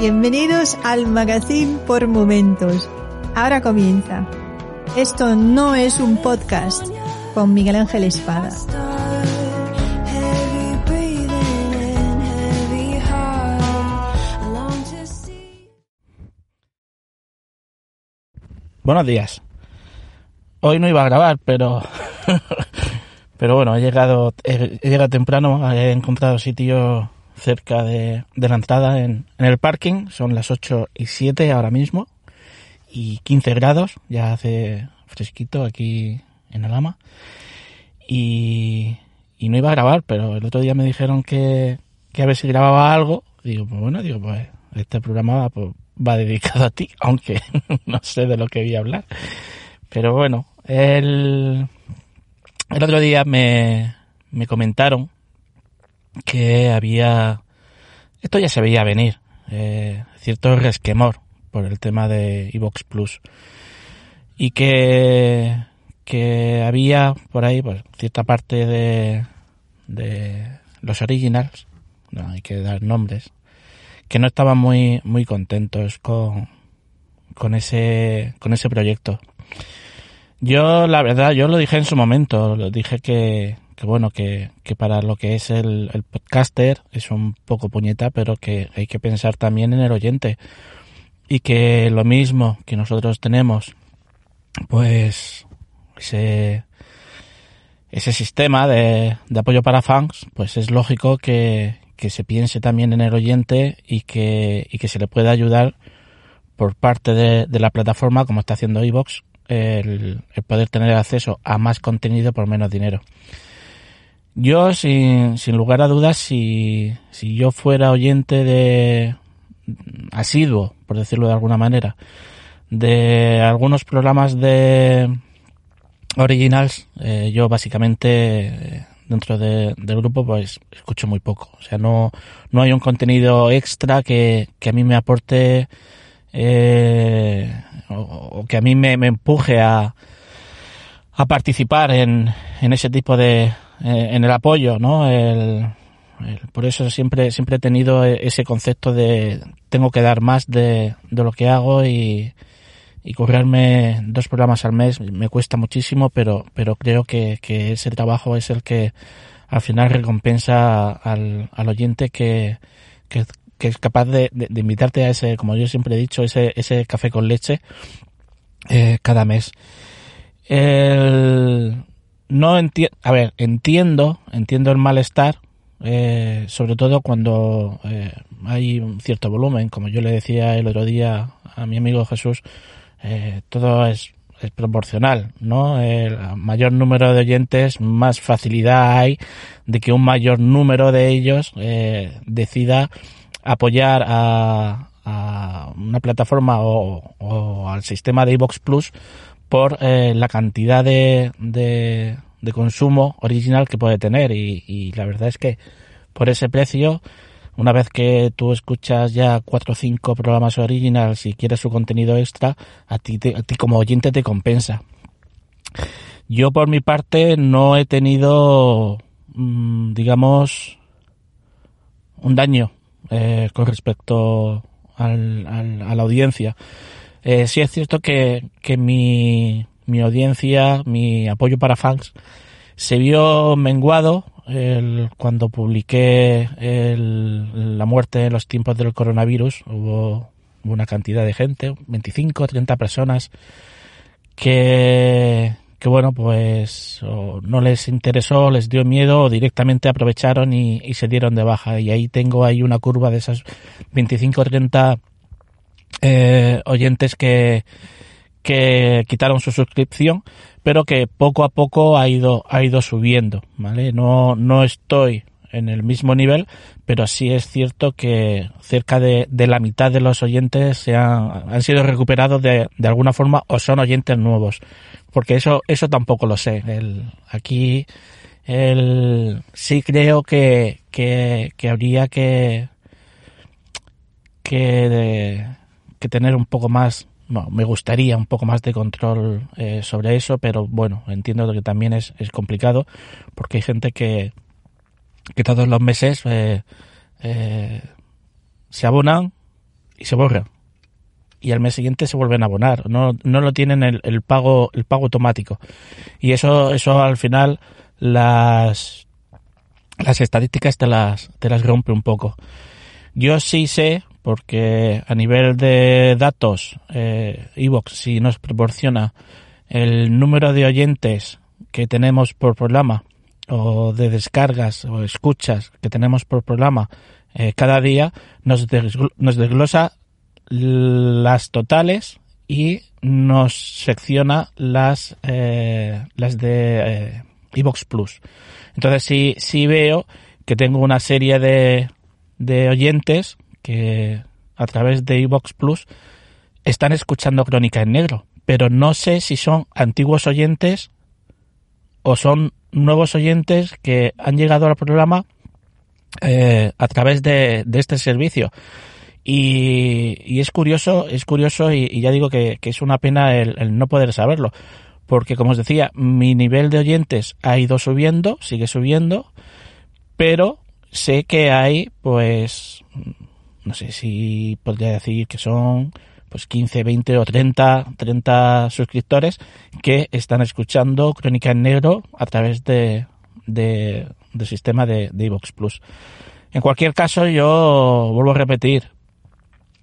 Bienvenidos al Magazine por Momentos. Ahora comienza. Esto no es un podcast con Miguel Ángel Espada. Buenos días. Hoy no iba a grabar, pero pero bueno, he llegado he, llegado temprano, he encontrado sitio cerca de, la entrada en, el parking. Son las 8 y 7 ahora mismo y 15 grados, ya hace fresquito aquí en Alama. Y, y no iba a grabar, pero el otro día me dijeron que, que a ver si grababa algo. Digo, pues bueno, digo, pues este programa pues, va dedicado a ti, aunque no sé de lo que voy a hablar. Pero bueno, el, el otro día me, me comentaron que había, esto ya se veía venir, eh, cierto resquemor por el tema de Evox Plus y que, que había por ahí pues cierta parte de, de los originals, no hay que dar nombres, que no estaban muy, muy contentos con, con ese, con ese proyecto. Yo, la verdad, yo lo dije en su momento, lo dije que, que bueno, que, que para lo que es el, el, podcaster es un poco puñeta, pero que hay que pensar también en el oyente. Y que lo mismo que nosotros tenemos, pues, ese, ese sistema de, de apoyo para fans, pues es lógico que, que se piense también en el oyente y que, y que se le pueda ayudar por parte de, de la plataforma, como está haciendo iVox, el, el, poder tener acceso a más contenido por menos dinero. Yo, sin, sin lugar a dudas, si, si yo fuera oyente de asiduo, por decirlo de alguna manera, de algunos programas de originals, eh, yo básicamente dentro de, del grupo pues escucho muy poco. O sea, no, no hay un contenido extra que, que a mí me aporte eh, o, o, que a mí me, me empuje a, a participar en, en ese tipo de, eh, en el apoyo, ¿no? Por eso siempre, siempre he tenido ese concepto de tengo que dar más de, de lo que hago y, y currarme dos programas al mes me cuesta muchísimo, pero, pero creo que, que ese trabajo es el que al final recompensa al, al oyente que, que, es capaz de, de, de, invitarte a ese, como yo siempre he dicho, ese, ese café con leche eh, cada mes. El, no entiendo, a ver, entiendo, entiendo el malestar, eh, sobre todo cuando eh, hay un cierto volumen, como yo le decía el otro día a mi amigo Jesús, eh, todo es, es, proporcional, ¿no? El mayor número de oyentes, más facilidad hay de que un mayor número de ellos eh, decida apoyar a, a una plataforma o, o, al sistema de iVox Plus por eh, la cantidad de, de, consumo original que puede tener. Y, la verdad es que por ese precio una vez que tú escuchas ya cuatro o cinco programas originals y quieres su contenido extra a ti, te, a ti como oyente te compensa. Yo por mi parte no he tenido mmm, digamos un daño eh, con respecto al, a la audiencia eh, sí es cierto que, que mi, mi audiencia, mi apoyo para fans, se vio menguado el, cuando publiqué el, la muerte en los tiempos del coronavirus. Hubo una cantidad de gente, 25, 30 personas, que, que bueno, pues no les interesó, les dio miedo o directamente aprovecharon y, se dieron de baja. Y ahí tengo ahí una curva de esas 25 o 30 eh, oyentes que, que quitaron su suscripción, pero que poco a poco ha ido, ha ido subiendo, ¿vale? No, no estoy en el mismo nivel, pero sí es cierto que cerca de, de la mitad de los oyentes se han, han sido recuperados de, de, alguna forma o son oyentes nuevos, porque eso, eso tampoco lo sé. El, aquí el, sí creo que, que, que habría que, que, que tener un poco más no, me gustaría un poco más de control eh, sobre eso, pero bueno, entiendo que también es, es complicado porque hay gente que, que todos los meses eh, eh, se abonan y se borran. Y al mes siguiente se vuelven a abonar. No, no lo tienen el, el pago el pago automático. Y eso eso al final las las estadísticas te las te las rompe un poco. Yo sí sé porque a nivel de datos eh, Evox si nos proporciona el número de oyentes que tenemos por programa o de descargas o escuchas que tenemos por programa eh, cada día nos, nos desglosa las totales y nos secciona las eh, las de eh, Plus. Entonces sí, sí veo que tengo una serie de, de oyentes que a través de Evox Plus están escuchando Crónica en Negro, pero no sé si son antiguos oyentes o son nuevos oyentes que han llegado al programa eh, a través de, este servicio. Y, es curioso, es curioso y, ya digo que, es una pena el, no poder saberlo. Porque como os decía, mi nivel de oyentes ha ido subiendo, sigue subiendo, pero sé que hay, pues, no sé si podría decir que son pues 15, 20 o 30, 30 suscriptores que están escuchando Crónica en Negro a través de, de del sistema de, de Evox Plus. En cualquier caso, yo vuelvo a repetir,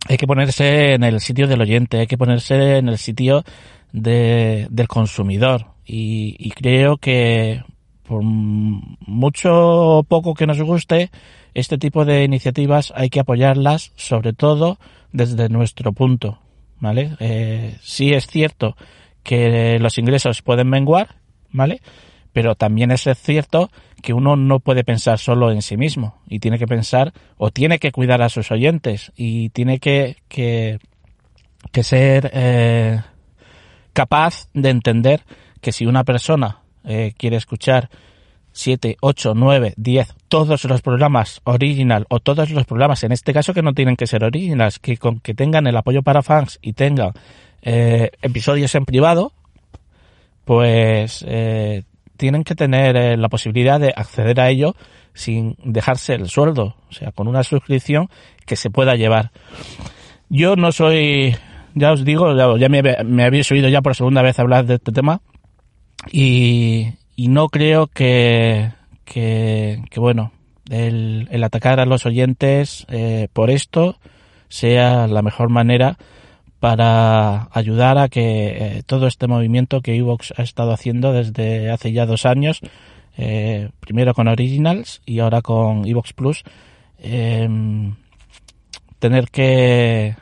hay que ponerse en el sitio del oyente, hay que ponerse en el sitio de, del consumidor. Y creo que por mucho o poco que nos guste, este tipo de iniciativas hay que apoyarlas, sobre todo desde nuestro punto, ¿vale? Eh, sí es cierto que los ingresos pueden menguar, ¿vale? Pero también es cierto que uno no puede pensar solo en sí mismo y tiene que pensar o tiene que cuidar a sus oyentes y tiene que, que, ser eh, capaz de entender que si una persona eh, quiere escuchar 7, 8, 9, 10, todos los programas original o todos los programas, en este caso que no tienen que ser originals, que con que tengan el apoyo para fans y tengan eh, episodios en privado, pues eh, tienen que tener eh, la posibilidad de acceder a ello sin dejarse el sueldo, o sea, con una suscripción que se pueda llevar. Yo no soy, ya os digo, ya, me, me habéis oído ya por segunda vez hablar de este tema y, no creo que, bueno, el, atacar a los oyentes eh, por esto sea la mejor manera para ayudar a que eh, todo este movimiento que Evox ha estado haciendo desde hace ya dos años, eh, primero con Originals y ahora con Evox Plus, em, tener que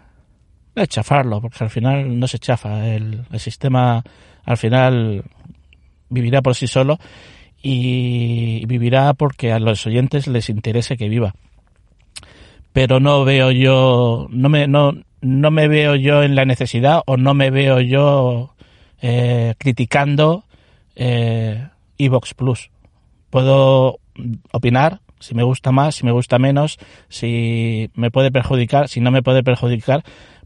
chafarlo, porque al final no se chafa, el, el sistema al final vivirá por sí solo y vivirá porque a los oyentes les interese que viva. Pero no veo yo, no me, no, no me veo yo en la necesidad o no me veo yo eh, criticando eh, Evox Plus. Puedo opinar si me gusta más, si me gusta menos, si me puede perjudicar, si no me puede perjudicar,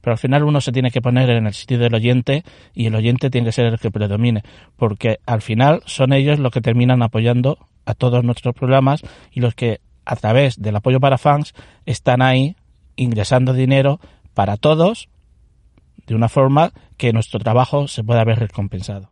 pero al final uno se tiene que poner en el sitio del oyente y el oyente tiene que ser el que predomine, porque al final son ellos los que terminan apoyando a todos nuestros programas y los que a través del apoyo para fans están ahí ingresando dinero para todos de una forma que nuestro trabajo se pueda ver recompensado.